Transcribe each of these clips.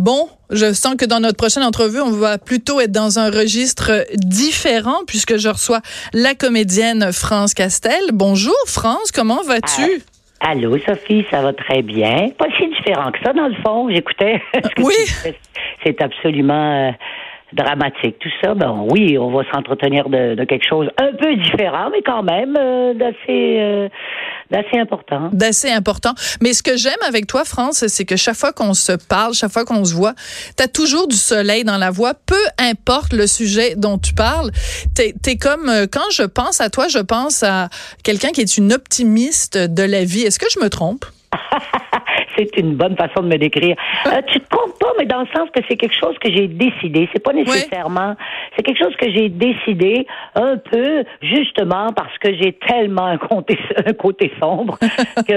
Bon, je sens que dans notre prochaine entrevue, on va plutôt être dans un registre différent puisque je reçois la comédienne France Castel. Bonjour France, comment vas-tu? Ah, allô Sophie, ça va très bien. Pas si différent que ça dans le fond. J'écoutais. oui. C'est absolument euh, dramatique. Tout ça, ben oui, on va s'entretenir de, quelque chose un peu différent, mais quand même euh, d'assez euh, d'assez important. D'assez important. Mais ce que j'aime avec toi, France, c'est que chaque fois qu'on se parle, chaque fois qu'on se voit, tu as toujours du soleil dans la voix, peu importe le sujet dont tu parles. Tu es, comme, euh, quand je pense à toi, je pense à quelqu'un qui est une optimiste de la vie. Est-ce que je me trompe? c'est une bonne façon de me décrire. Euh, tu te mais dans le sens que c'est quelque chose que j'ai décidé. C'est pas nécessairement. C'est quelque chose que j'ai décidé un peu justement parce que j'ai tellement un côté, un côté sombre que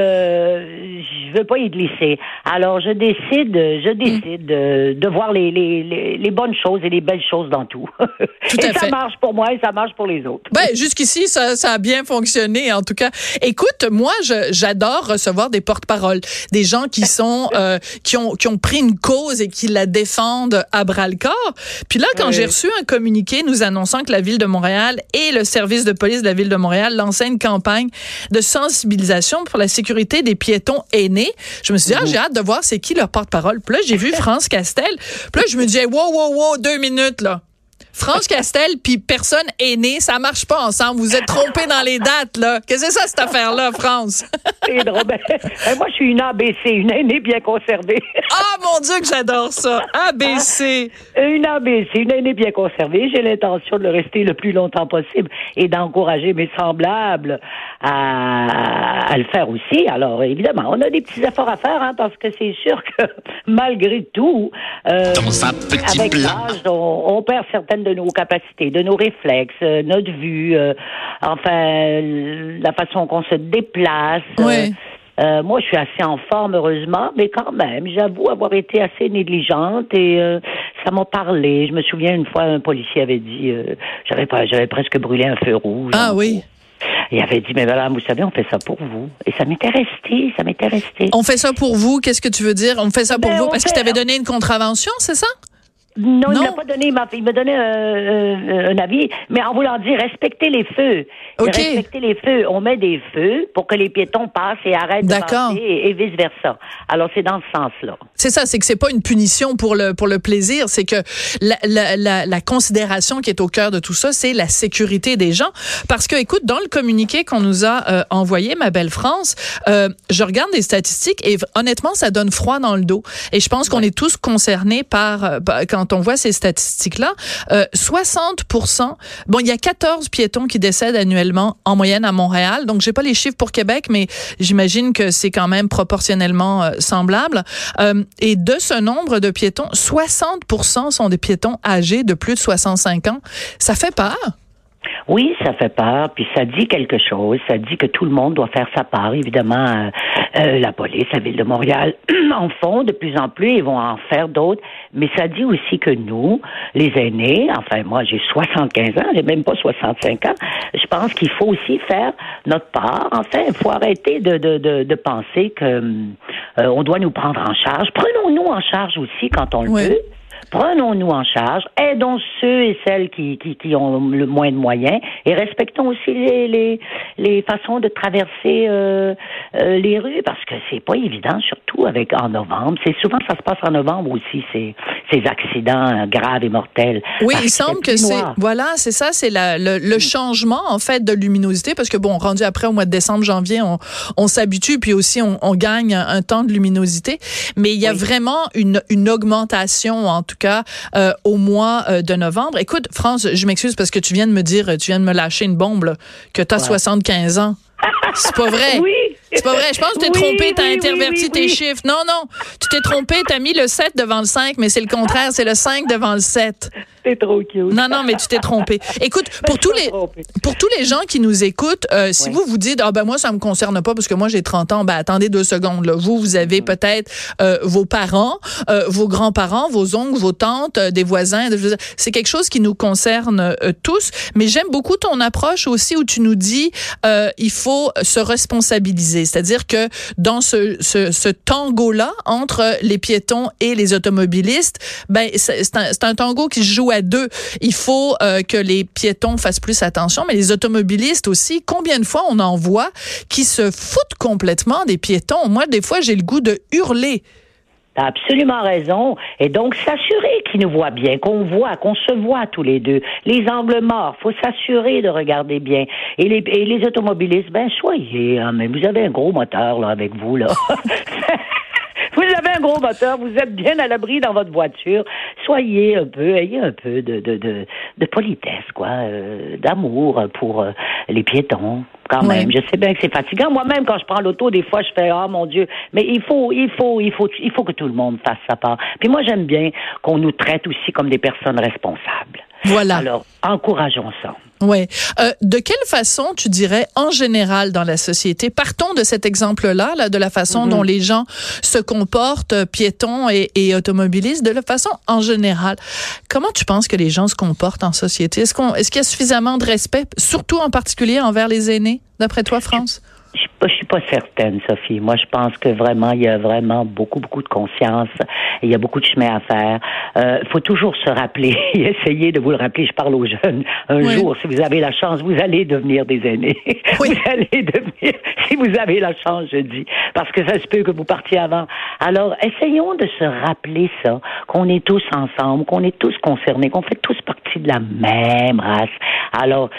je veux pas y glisser. Alors je décide, je décide de, de voir les, les, les, bonnes choses et les belles choses dans tout. tout et ça marche pour moi et ça marche pour les autres. Ben jusqu'ici ça, ça a bien fonctionné en tout cas. Écoute, moi j'adore recevoir des porte-paroles, des gens qui sont euh, qui ont qui ont pris une cause et qui la défendent à bras le corps. Puis là, quand j'ai reçu un communiqué nous annonçant que la ville de Montréal et le service de police de la ville de Montréal lançaient une campagne de sensibilisation pour la sécurité des piétons aînés, je me suis dit ah, j'ai hâte de voir c'est qui leur porte-parole. Puis là, j'ai vu France Castel. Puis là, je me disais wow wow wow deux minutes là. France Castel puis personne aînée, ça marche pas ensemble. Vous êtes trompés dans les dates, là. Qu'est-ce que c'est ça, cette affaire-là, France? c'est drôle. Ben, ben, moi, je suis une ABC, une aînée bien conservée. ah, mon Dieu, que j'adore ça. ABC. Une ABC, une aînée bien conservée. J'ai l'intention de le rester le plus longtemps possible et d'encourager mes semblables à, le faire aussi. Alors, évidemment, on a des petits efforts à faire, hein, parce que c'est sûr que malgré tout, euh, avec l'âge, on, on perd certaines de nos capacités, de nos réflexes, euh, notre vue, euh, enfin la façon qu'on se déplace. Euh, moi, je suis assez en forme, heureusement, mais quand même, j'avoue avoir été assez négligente et ça m'a parlé. Je me souviens une fois, un policier avait dit, j'avais j'avais presque brûlé un feu rouge. Ah oui. Il avait dit, mais madame, vous savez, on fait ça pour vous. Et ça m'était resté, ça m'était resté. On fait ça pour vous, qu'est-ce que tu veux dire? On fait ça pour ben, vous parce qu'il t'avait donné une contravention, c'est ça? Non, il m'a pas donné, il m'a donné euh, un avis, mais en voulant dire respecter les feux. Respecter les feux. On met des feux pour que les piétons passent et arrêtent de passer et, vice versa. Alors c'est dans ce sens-là. C'est ça, c'est que c'est pas une punition pour le pour le plaisir, c'est que la, la, la, la, considération qui est au cœur de tout ça, c'est la sécurité des gens. Parce que, écoute, dans le communiqué qu'on nous a euh, envoyé, ma belle France, euh, je regarde des statistiques et honnêtement, ça donne froid dans le dos. Et je pense qu'on est tous concernés par, euh, quand quand on voit ces statistiques-là, 60% euh, bon, il y a 14 piétons qui décèdent annuellement en moyenne à Montréal. Donc, j'ai pas les chiffres pour Québec, mais j'imagine que c'est quand même proportionnellement euh, semblable. Euh, et de ce nombre de piétons, 60% sont des piétons âgés de plus de 65 ans. Ça fait peur. Oui, ça fait peur, puis ça dit quelque chose. Ça dit que tout le monde doit faire sa part. Évidemment, euh, euh, la police, la ville de Montréal en font de plus en plus, ils vont en faire d'autres. Mais ça dit aussi que nous, les aînés, enfin moi j'ai 75 ans, j'ai même pas 65 ans, je pense qu'il faut aussi faire notre part. Enfin, il faut arrêter de, de, de, de penser que euh, on doit nous prendre en charge. Prenons-nous en charge aussi quand on le peut prenons-nous en charge, aidons ceux et celles qui, qui, qui, ont le moins de moyens et respectons aussi les, les, les façons de traverser euh, euh, les rues parce que c'est pas évident, surtout avec en novembre. C'est souvent ça se passe en novembre aussi ces, ces accidents graves et mortels. Oui, il semble que c'est voilà, c'est ça, c'est le, le, changement en fait de luminosité parce que bon, rendu après au mois de décembre, janvier, on, on s'habitue puis aussi on, on gagne un, temps de luminosité, mais il y a vraiment une, une augmentation en tout cas euh, au mois euh, de novembre. Écoute, France, je m'excuse parce que tu viens de me dire, tu viens de me lâcher une bombe, que tu as 75 ans. C'est pas vrai. Oui. C'est pas vrai. Je pense que tu t'es trompé, t'as interverti tes chiffres. Non, non. Tu t'es trompé, t'as mis le 7 devant le 5, mais c'est le contraire. C'est le 5 devant le 7. T'es trop cute. Non, non, mais tu t'es trompé. Écoute, pour tous les pour tous les gens qui nous écoutent, euh, si vous vous dites ah ben moi ça me concerne pas parce que moi j'ai 30 ans, ben attendez deux secondes. Là. Vous vous avez mm. peut-être euh, vos parents, euh, vos grands-parents, vos oncles, vos tantes, des voisins. C'est quelque chose qui nous concerne tous. Mais j'aime beaucoup ton approche aussi où tu nous dis il faut se responsabiliser, c'est-à-dire que dans ce, ce, ce tango là entre les piétons et les automobilistes, ben c'est un, un tango qui se joue Il faut euh, que les piétons fassent plus attention, mais les automobilistes aussi. Combien de fois on en voit qui se foutent complètement des piétons? Moi, des fois, j'ai le goût de hurler. T'as absolument raison. Et donc, s'assurer qu'ils nous voient bien, qu'on voit, qu'on se voit tous les deux. Les angles morts, faut s'assurer de regarder bien. Et les, et les automobilistes, ben, soyez, hein, mais vous avez un gros moteur, là, avec vous, là. vous avez un gros moteur, vous êtes bien à l'abri dans votre voiture. Soyez un peu, ayez un peu de, de, de, de politesse, quoi, euh, d'amour pour euh, les piétons. Quand même, je sais bien que c'est fatigant. Moi-même, quand je prends l'auto, des fois, je fais ah mon Dieu. Mais il faut, il faut, il faut, il faut que tout le monde fasse sa part. Puis moi, j'aime bien qu'on nous traite aussi comme des personnes responsables. Voilà. Alors, encourageons ça. Oui. Euh, de quelle façon, tu dirais, en général dans la société, partons de cet exemple-là, là, de la façon dont mhm. les gens se comportent, euh, piétons et, et, automobilistes, de la façon en général. Comment tu penses que les gens se comportent en société? Est-ce qu'on, est-ce qu'il y a suffisamment de respect, surtout en particulier envers les aînés, d'après toi, France? Je suis pas, suis pas certaine, Sophie. Moi, je pense que vraiment, il y a vraiment beaucoup, beaucoup de conscience. Il y a beaucoup de chemin à faire. Euh, faut toujours se rappeler, essayer de vous le rappeler. Je parle aux jeunes. Un jour, si vous avez la chance, vous allez devenir des aînés. Vous allez devenir, si vous avez la chance, je dis, parce que ça se peut que vous partiez avant. Alors, essayons de se rappeler ça, qu'on est tous ensemble, qu'on est tous concernés, qu'on fait tous partie de la même race. Alors,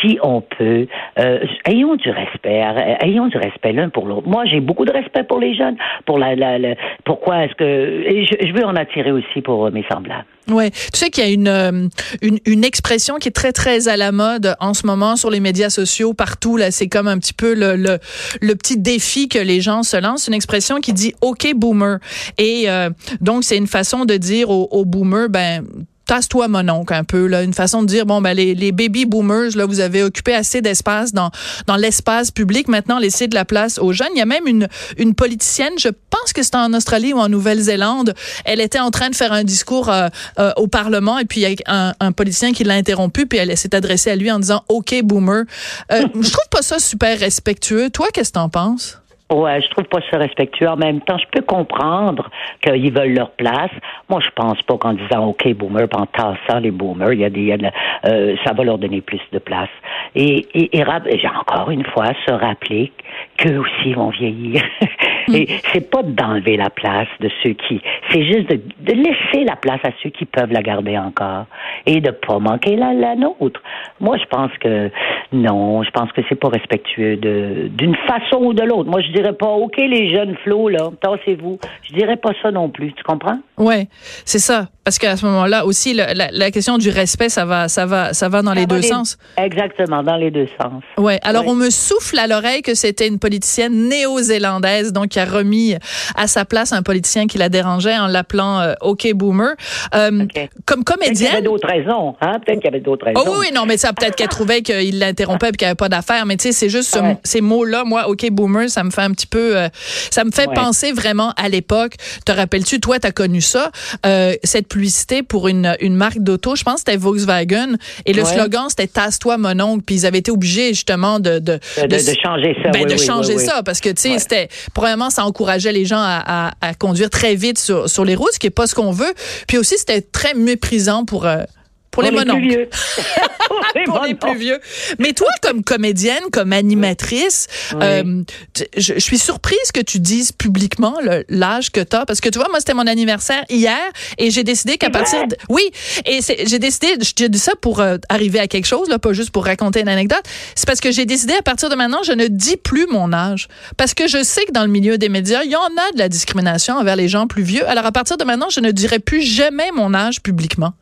si on peut, euh, ayons du respect, ayons du respect l'un pour l'autre. Moi, j'ai beaucoup de respect pour les jeunes, pour la, la, pourquoi est-ce que, et je, veux en attirer aussi pour mes semblables. Ouais, tu sais qu'il y a une, euh, une, une expression qui est très très à la mode en ce moment sur les médias sociaux partout là, c'est comme un petit peu le, le, le petit défi que les gens se lancent, une expression qui dit OK boomer et euh, donc c'est une façon de dire aux, aux boomers ben tasse-toi mon oncle un peu là. Une façon de dire bon ben les, les baby boomers là vous avez occupé assez d'espace dans dans l'espace public. Maintenant laissez de la place aux jeunes. Il y a même une une politicienne je pense que c'était en Australie ou en Nouvelle-Zélande. Elle était en train de faire un discours euh, euh, au parlement et puis il y a un, un politicien qui l'a interrompu puis elle s'est adressée à lui en disant OK boomer. Euh, je trouve pas ça super respectueux. Toi qu'est-ce que t'en penses? Ouais, je trouve pas ça respectueux. En même temps, je peux comprendre qu'ils veulent leur place. Moi, je pense pas qu'en disant OK boomer, en tassant les boomers, il y a des, euh, ça va leur donner plus de place. Et, et, et, j'ai encore une fois se rappeler qu'eux aussi vont vieillir. et c'est pas d'enlever la place de ceux qui, c'est juste de, de, laisser la place à ceux qui peuvent la garder encore et de pas manquer la, la nôtre. Moi, je pense que non, je pense que c'est pas respectueux de d'une façon ou de l'autre. Moi, je dirais pas, OK, les jeunes flots, là, tassez-vous. Je dirais pas ça non plus, tu comprends? Ouais, c'est ça. Parce qu'à ce moment-là aussi, la, la, question du respect, ça va, ça va, ça va dans les deux sens. Exactement, dans les deux sens. Ouais. Alors on me souffle à l'oreille que c'était une politicienne néo-zélandaise, donc qui a remis à sa place un politicien qui la dérangeait en l'appelant euh, OK Boomer. Euh, Comme comédienne. Peut-être qu'il y avait d'autres raisons, hein? Peut-être qu'il y avait d'autres raisons. Oh oui, non, mais ça peut-être qu'elle trouvait qu'il l'interrompait et qu'il n'y avait pas d'affaires. Mais tu sais, c'est juste ces mots-là, moi, OK Boomer, ça me fait un petit peu, euh, ça me fait penser vraiment à l'époque. Te rappelles-tu, toi, tu as connu ça, cette publicité pour une, une marque d'auto, je pense que c'était Volkswagen, et le slogan, c'était Tasse-toi, mon oncle, puis ils avaient été obligés, justement, de... De, de, changer ça. Ben, de changer ça, parce que, tu sais, c'était... Ça encourageait les gens à, conduire très vite sur, sur les routes, ce qui n'est pas ce qu'on veut. Puis aussi, c'était très méprisant pour... Euh, pour, les, les plus vieux. pour les plus vieux. Mais toi, comme comédienne, comme animatrice, euh, je, suis surprise que tu dises publiquement l'âge que tu as. Parce que tu vois, moi, c'était mon anniversaire hier et j'ai décidé qu'à partir de... Oui, et j'ai décidé, je dis ça pour euh, arriver à quelque chose, là, pas juste pour raconter une anecdote. C'est parce que j'ai décidé, à partir de maintenant, je ne dis plus mon âge. Parce que je sais que dans le milieu des médias, il y en a de la discrimination envers les gens plus vieux. Alors, à partir de maintenant, je ne dirai plus jamais mon âge publiquement.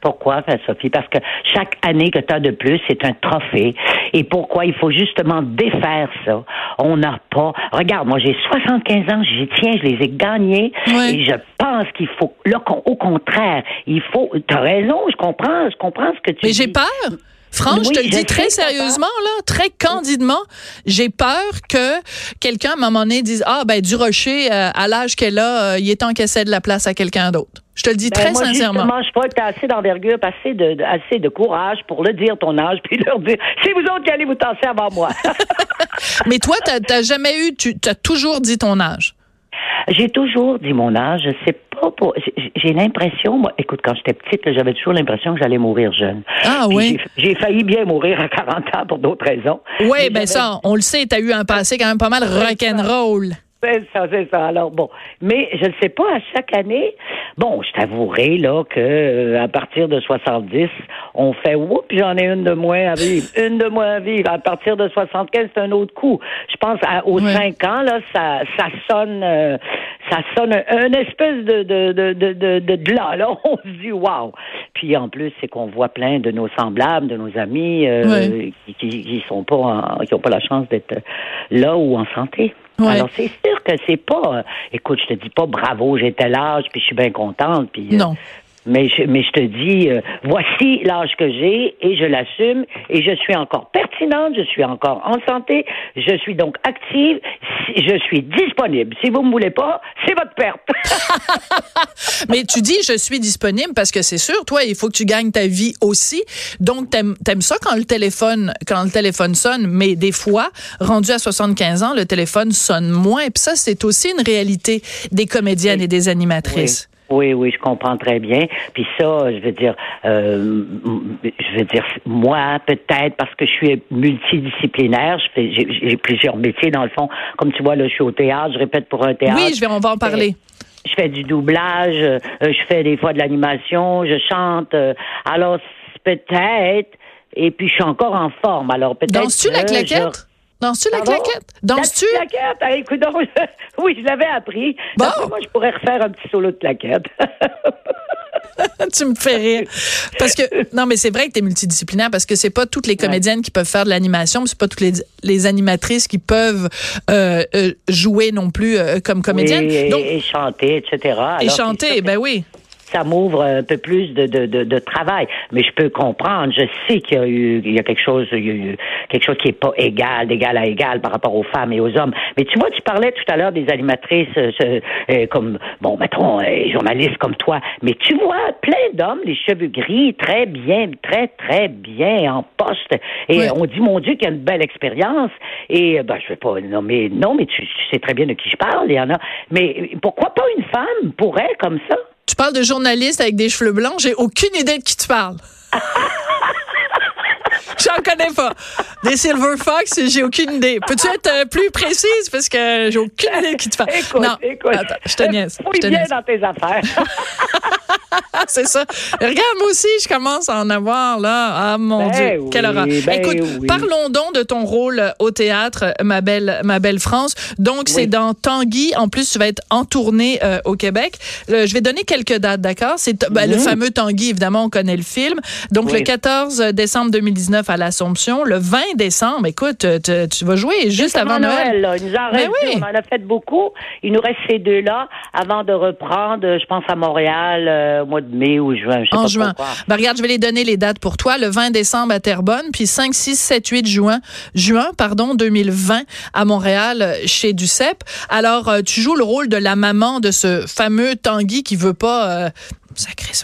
Pourquoi, Sophie? Parce que chaque année que tu as de plus, c'est un trophée. Et pourquoi il faut justement défaire ça? On n'a pas. Regarde, moi, j'ai 75 ans, j'y tiens, je les ai gagnés. Et je pense qu'il faut, là, au contraire, il faut. Tu as raison, je comprends, je comprends ce que tu dis. Mais j'ai peur. Franchement, je te le dis très sérieusement, là, très candidement, j'ai peur que quelqu'un, à un moment donné, dise Ah, ben, du rocher, euh, à l'âge qu'elle a, euh, il est temps qu'elle cède la place à quelqu'un d'autre. Je te le dis ben, très sincèrement. Justement, je crois que tu as assez d'envergure, assez de, assez de courage pour le dire ton âge, puis leur dire c'est vous autres qui allez vous tasser avant moi. Mais toi, tu n'as jamais eu, tu as toujours dit ton âge? J'ai toujours dit mon âge. Je sais pas pour. J'ai l'impression, moi, écoute, quand j'étais petite, j'avais toujours l'impression que j'allais mourir jeune. Ah oui. J'ai failli bien mourir à 40 ans pour d'autres raisons. Oui, ben ça, on le sait, tu as eu un passé quand même pas mal rock'n'roll. C'est ça, c'est ça. Alors bon, mais je ne sais pas à chaque année. Bon, je t'avouerai là que euh, à partir de 70, on fait oups, j'en ai une de moins à vivre, une de moins à vivre. À partir de 75, c'est un autre coup. Je pense à, aux cinq ans là, ça ça sonne euh, ça sonne un, espèce de de de de de, de là, là. On se dit waouh. Puis en plus, c'est qu'on voit plein de nos semblables, de nos amis euh, qui, qui, qui sont pas qui ont pas la chance d'être là ou en santé. Alors, c'est sûr que c'est pas. Euh, écoute, je te dis pas bravo, tel âge, puis je suis bien contente. Puis, euh, non. Mais je, mais je te dis, euh, voici l'âge que j'ai et je l'assume et je suis encore pertinente, je suis encore en santé, je suis donc active, je suis disponible. Si vous me voulez pas, c'est votre perte. mais tu dis je suis disponible parce que c'est sûr, toi, il faut que tu gagnes ta vie aussi. Donc t'aimes aimes ça quand le téléphone quand le téléphone sonne, mais des fois, rendu à 75 ans, le téléphone sonne moins. Et puis ça, c'est aussi une réalité des comédiennes et des animatrices. Oui, oui, je comprends très bien. Puis ça, je veux dire, euh, je veux dire, moi, peut-être parce que je suis multidisciplinaire, je fais, j'ai plusieurs métiers dans le fond. Comme tu vois, là, je suis au théâtre, je répète pour un théâtre. Oui, je vais, on va en parler. Je fais du doublage, euh, je fais des fois de l'animation, je chante. Euh, alors peut-être, et puis je suis encore en forme. Alors peut-être. Danses-tu la claquette? Danses-tu la claquette? Danses-tu? La claquette, ah, écoute, oui, je l'avais appris. Bon. moi, je pourrais refaire un petit solo de claquette. tu me fais rire. Parce que, non, mais c'est vrai que tu es multidisciplinaire parce que c'est pas toutes les comédiennes qui peuvent faire de l'animation, c'est pas toutes les, les, animatrices qui peuvent euh, euh, jouer non plus euh, comme comédienne. et, et, chanter, etc. et chanter, ben oui ça m'ouvre un peu plus de, de, de, travail. Mais je peux comprendre, je sais qu'il y a eu il y a quelque chose, il y a eu quelque chose qui est pas égal, d'égal à égal par rapport aux femmes et aux hommes. Mais tu vois, tu parlais tout à l'heure des animatrices euh, euh, comme bon, mettons, euh, journalistes comme toi. Mais tu vois plein d'hommes, les cheveux gris, très bien, très très bien en poste. Et on dit mon Dieu qu'il y a une belle expérience. Et ben je vais pas nommer, non, mais tu, tu sais très bien de qui je parle. Il y en a. Mais pourquoi pas une femme pourrait comme ça? Tu parles de journaliste avec des cheveux blancs, j'ai aucune idée de qui tu parles. J'en connais pas. Des Silver Fox, j'ai aucune idée. Peux-tu être euh, plus précise? Parce que j'ai aucune idée de qui tu parles. Écoute, non, écoute. Attends, je te niaise. Je te bien dans tes affaires. c'est ça. Regarde, moi aussi, je commence à en avoir, là. Ah, mon ben Dieu, quelle horreur. Ben Écoute, parlons donc de ton rôle au théâtre, ma belle, ma belle France. Donc, c'est dans Tanguy. En plus, tu vas être en tournée euh, au Québec. je vais donner quelques dates, d'accord? C'est ben, le mhm. fameux Tanguy, évidemment, on connaît le film. Donc, le 14 décembre 2019 à l'Assomption. Le 20 décembre, écoute, tu vas jouer juste avant, Noël. Noël Il nous en reste oui. On en a fait beaucoup. Il nous reste ces deux-là avant de reprendre, je pense, à Montréal euh, au mois de mai ou juin. Je sais en pas juin. Ben, regarde, je vais les donner les dates pour toi. Le 20 décembre à Terrebonne, puis 5, 6, 7, 8 juin, juin pardon, 2020 à Montréal chez Ducep. Alors, euh, tu joues le rôle de la maman de ce fameux Tanguy qui veut pas euh,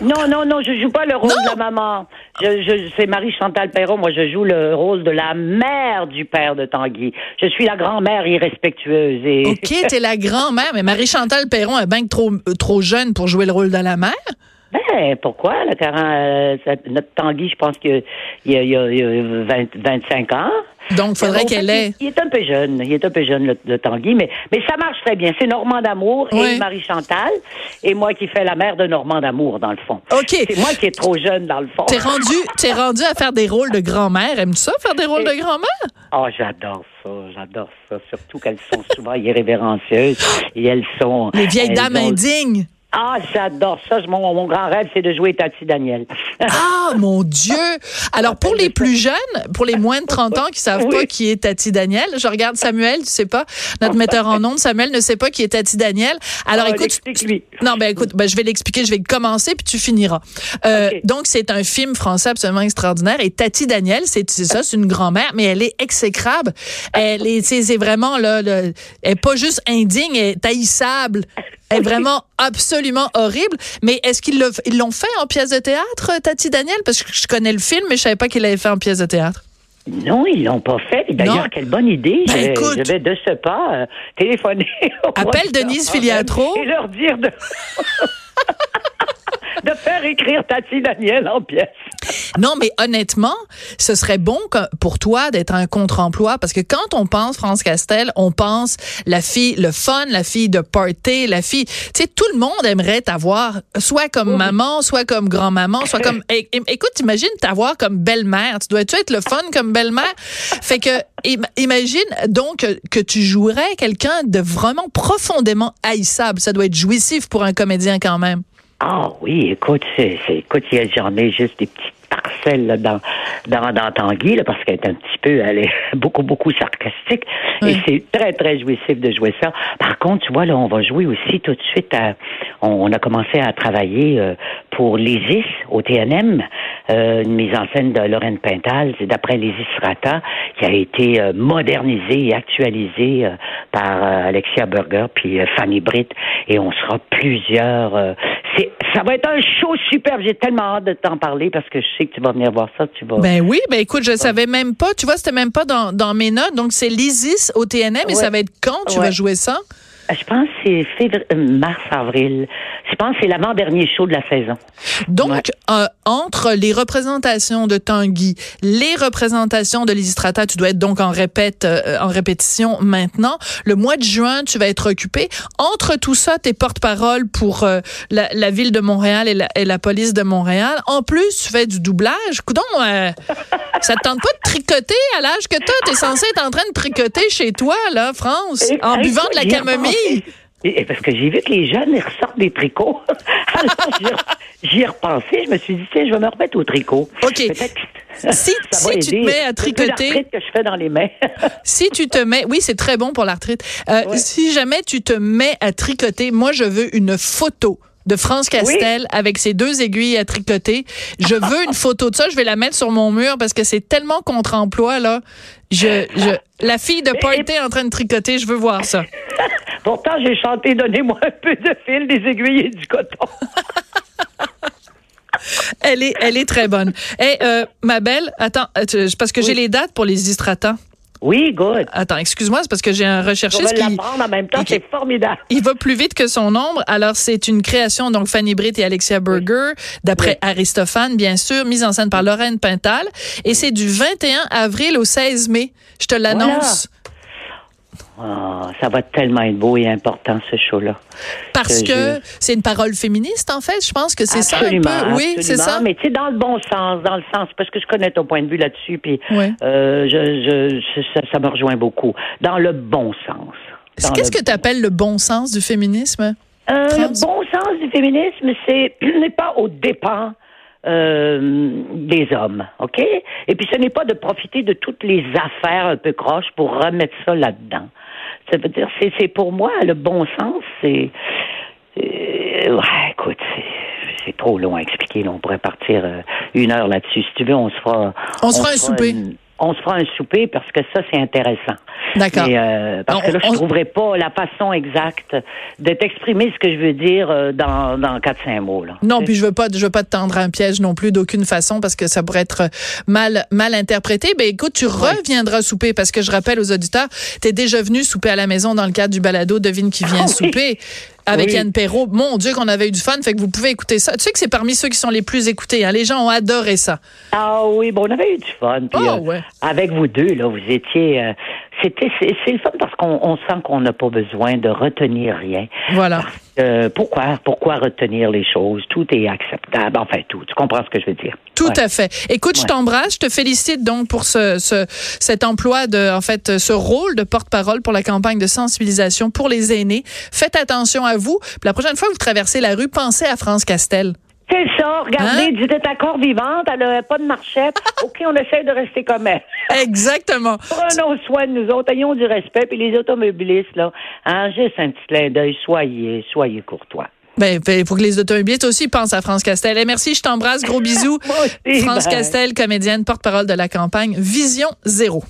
non, non, non, je joue pas le rôle de la maman. Je, c'est Marie-Chantal Perron. Moi, je joue le rôle de la mère du père de Tanguy. Je suis la grand-mère irrespectueuse. Et... OK, t'es la grand-mère, mais Marie-Chantal Perron est bien trop, trop jeune pour jouer le rôle de la mère? Ben, pourquoi? Euh, notre Tanguy, je pense qu'il y a, il y a, 25 ans. Donc, il faudrait qu'elle ait. Il, est un peu jeune. Il est un peu jeune, le, Tanguy, mais, mais ça marche très bien. C'est Normand d'Amour et Marie-Chantal, et moi qui fais la mère de Normand d'Amour, dans le fond. OK. C'est moi qui est trop jeune, dans le fond. T'es rendu, t'es rendu à faire des rôles de grand-mère. Aimes-tu ça, faire des rôles de grand-mère? Oh, j'adore ça. J'adore ça. Surtout qu'elles sont souvent irrévérencieuses et elles sont. Les vieilles dames indignes. Ah, j'adore ça. Mon, mon grand rêve, c'est de jouer Tati Daniel. ah, mon Dieu! Alors, pour les plus jeunes, pour les moins de 30 ans qui savent pas qui est Tati Daniel, je regarde Samuel, tu sais pas, notre metteur en ondes, Samuel ne sait pas qui est Tati Daniel. Alors, ah, écoute. lui Non, ben écoute, ben, je vais l'expliquer, je vais commencer, puis tu finiras. Euh, Donc, c'est un film français absolument extraordinaire. Et Tati Daniel, c'est ça, c'est une grand-mère, mais elle est exécrable. Elle est, c'est vraiment, là, elle est pas juste indigne, elle est haïssable est vraiment absolument horrible. Mais est-ce qu'ils l'ont fait en pièce de théâtre, Tati Daniel? Parce que je connais le film, mais je savais pas qu'il l'avait fait en pièce de théâtre. Non, ils l'ont pas fait. D'ailleurs, quelle bonne idée. Ben, je, vais de ce pas euh, téléphoner. Appelle Denise Filiatro. Et leur dire de... de faire écrire Tati Daniel en pièce. Non, mais honnêtement, ce serait bon pour toi d'être un contre-emploi parce que quand on pense France Castel, on pense la fille, le fun, la fille de party, la fille. Tu sais, tout le monde aimerait t'avoir soit comme maman, soit comme grand-maman, soit comme. écoute, imagine t'avoir comme belle-mère. Tu dois-tu être le fun comme belle-mère? Fait que imagine donc que tu jouerais quelqu'un de vraiment profondément haïssable. Ça doit être jouissif pour un comédien quand même. Ah oui, écoute, c'est, écoute, j'en ai juste des petites parcelles là, dans, dans, dans Tanguy, là, parce qu'elle est un petit peu, elle est beaucoup, beaucoup sarcastique. Et c'est très, très jouissif de jouer ça. Par contre, tu vois, là, on va jouer aussi tout de suite à, on, a commencé à travailler euh, pour l'ISIS au TNM, euh, une mise en scène de Lorraine Pintal, c'est d'après l'ISIS Rata, qui a été euh, modernisée et actualisée par Alexia Burger puis Fanny Britt, et on sera plusieurs. C'est, ça va être un show superbe. J'ai tellement hâte de t'en parler parce que je sais que tu vas venir voir ça. Tu vas. Ben oui, ben écoute, je savais même pas. Tu vois, c'était même pas dans, dans mes notes. Donc c'est l'ISIS au TNM, et ça va être quand tu vas jouer ça? Euh, je pense que c'est euh, mars, avril. Je pense que c'est l'avant-dernier show de la saison. Donc, euh, entre les représentations de Tanguy, les représentations de Lysistrata, tu dois être donc en répète, en répétition maintenant. Le mois de juin, tu vas être occupé. Entre tout ça, tes porte-parole pour la, ville de Montréal et la, et la, police de Montréal. En plus, tu fais du doublage. Coudon, ça te tente pas de tricoter à l'âge que toi? T'es censé être en train de tricoter chez toi, là, France, en buvant de la camomille. Et parce que j'ai vu que les jeunes, ils ressortent des tricots. Alors, j'y ai repensé. Je me suis dit, tiens, je vais me remettre au tricot. OK. Si, si tu te mets à tricoter. que je fais dans les mains. si tu te mets. Oui, c'est très bon pour l'arthrite. Euh, si jamais tu te mets à tricoter, moi, je veux une photo de France Castel avec ses deux aiguilles à tricoter. Je veux une photo de ça. Je vais la mettre sur mon mur parce que c'est tellement contre-emploi, là. Je, je, la fille de Party en train de tricoter, je veux voir ça. Pourtant, j'ai chanté Donnez-moi un peu de fil, des aiguilles et du coton. elle est, elle est très bonne. Et euh, ma belle, attends, euh, parce que j'ai les dates pour les histratants. Oui, good. Attends, excuse-moi, c'est parce que j'ai un recherchiste qui... en même temps, c'est formidable. Il va plus vite que son ombre. Alors, c'est une création, donc Fanny Britt et Alexia Berger, d'après Aristophane, bien sûr, mise en scène par Lorraine Pintal. Et c'est du 21 avril au 16 mai. Je te l'annonce. Ah, ça va tellement être beau et important, ce show-là. Parce que, c'est une parole féministe, en fait. Je pense que c'est ça un peu. Oui, c'est ça. Mais tu sais, dans le bon sens, dans le sens, parce que je connais ton point de vue là-dessus, puis euh, je, je, ça, me rejoint beaucoup. Dans le bon sens. Qu'est-ce que tu appelles le bon sens du féminisme? Euh, le bon sens du féminisme, c'est n'est pas au dépens euh, des hommes, OK? Et puis ce n'est pas de profiter de toutes les affaires un peu croches pour remettre ça là-dedans. Ça veut dire, c'est pour moi le bon sens, c'est. Euh, ouais, écoute, c'est trop long à expliquer. on pourrait partir euh, une heure là-dessus. Si tu veux, on se fera. On, se fera un souper on se fera un souper parce que ça, c'est intéressant. D'accord. Euh, parce que là, je ne trouverai pas la façon exacte de t'exprimer ce que je veux dire euh, dans, dans 4-5 mots. Là. Non, puis je veux pas, je veux pas te tendre un piège non plus d'aucune façon parce que ça pourrait être mal, mal interprété. Ben écoute, tu reviendras souper parce que je rappelle aux auditeurs, tu es déjà venu souper à la maison dans le cadre du balado Devine qui vient ah souper avec Yann Perrault. Mon Dieu, qu'on avait eu du fun. Fait que vous pouvez écouter ça. Tu sais que c'est parmi ceux qui sont les plus écoutés. Hein? Les gens ont adoré ça. Ah oui, bon, on avait eu du fun. Puis, oh, ouais. avec vous deux, là, vous étiez. Euh, c'était, c'est, le fun parce qu'on sent qu'on n'a pas besoin de retenir rien. Voilà. Euh, pourquoi, pourquoi retenir les choses? Tout est acceptable. Enfin, tout. Tu comprends ce que je veux dire? Tout à fait. Écoute, je t'embrasse. Je te félicite donc pour ce, ce, cet emploi de, en fait, ce rôle de porte-parole pour la campagne de sensibilisation pour les aînés. Faites attention à vous. Puis la prochaine fois que vous traversez la rue, pensez à France Castel. C'est ça, regardez, hein? elle encore vivante, elle n'a pas de marchette. OK, on essaie de rester comme elle. Exactement. Prenons soin de nous autres, ayons du respect, puis les automobilistes, là, hein, juste un petit clin d'œil, soyez, soyez courtois. Ben, il ben, faut que les automobilistes aussi pensent à France Castel. Et merci, je t'embrasse, gros bisous. France Castel, comédienne, porte-parole de la campagne Vision Zéro.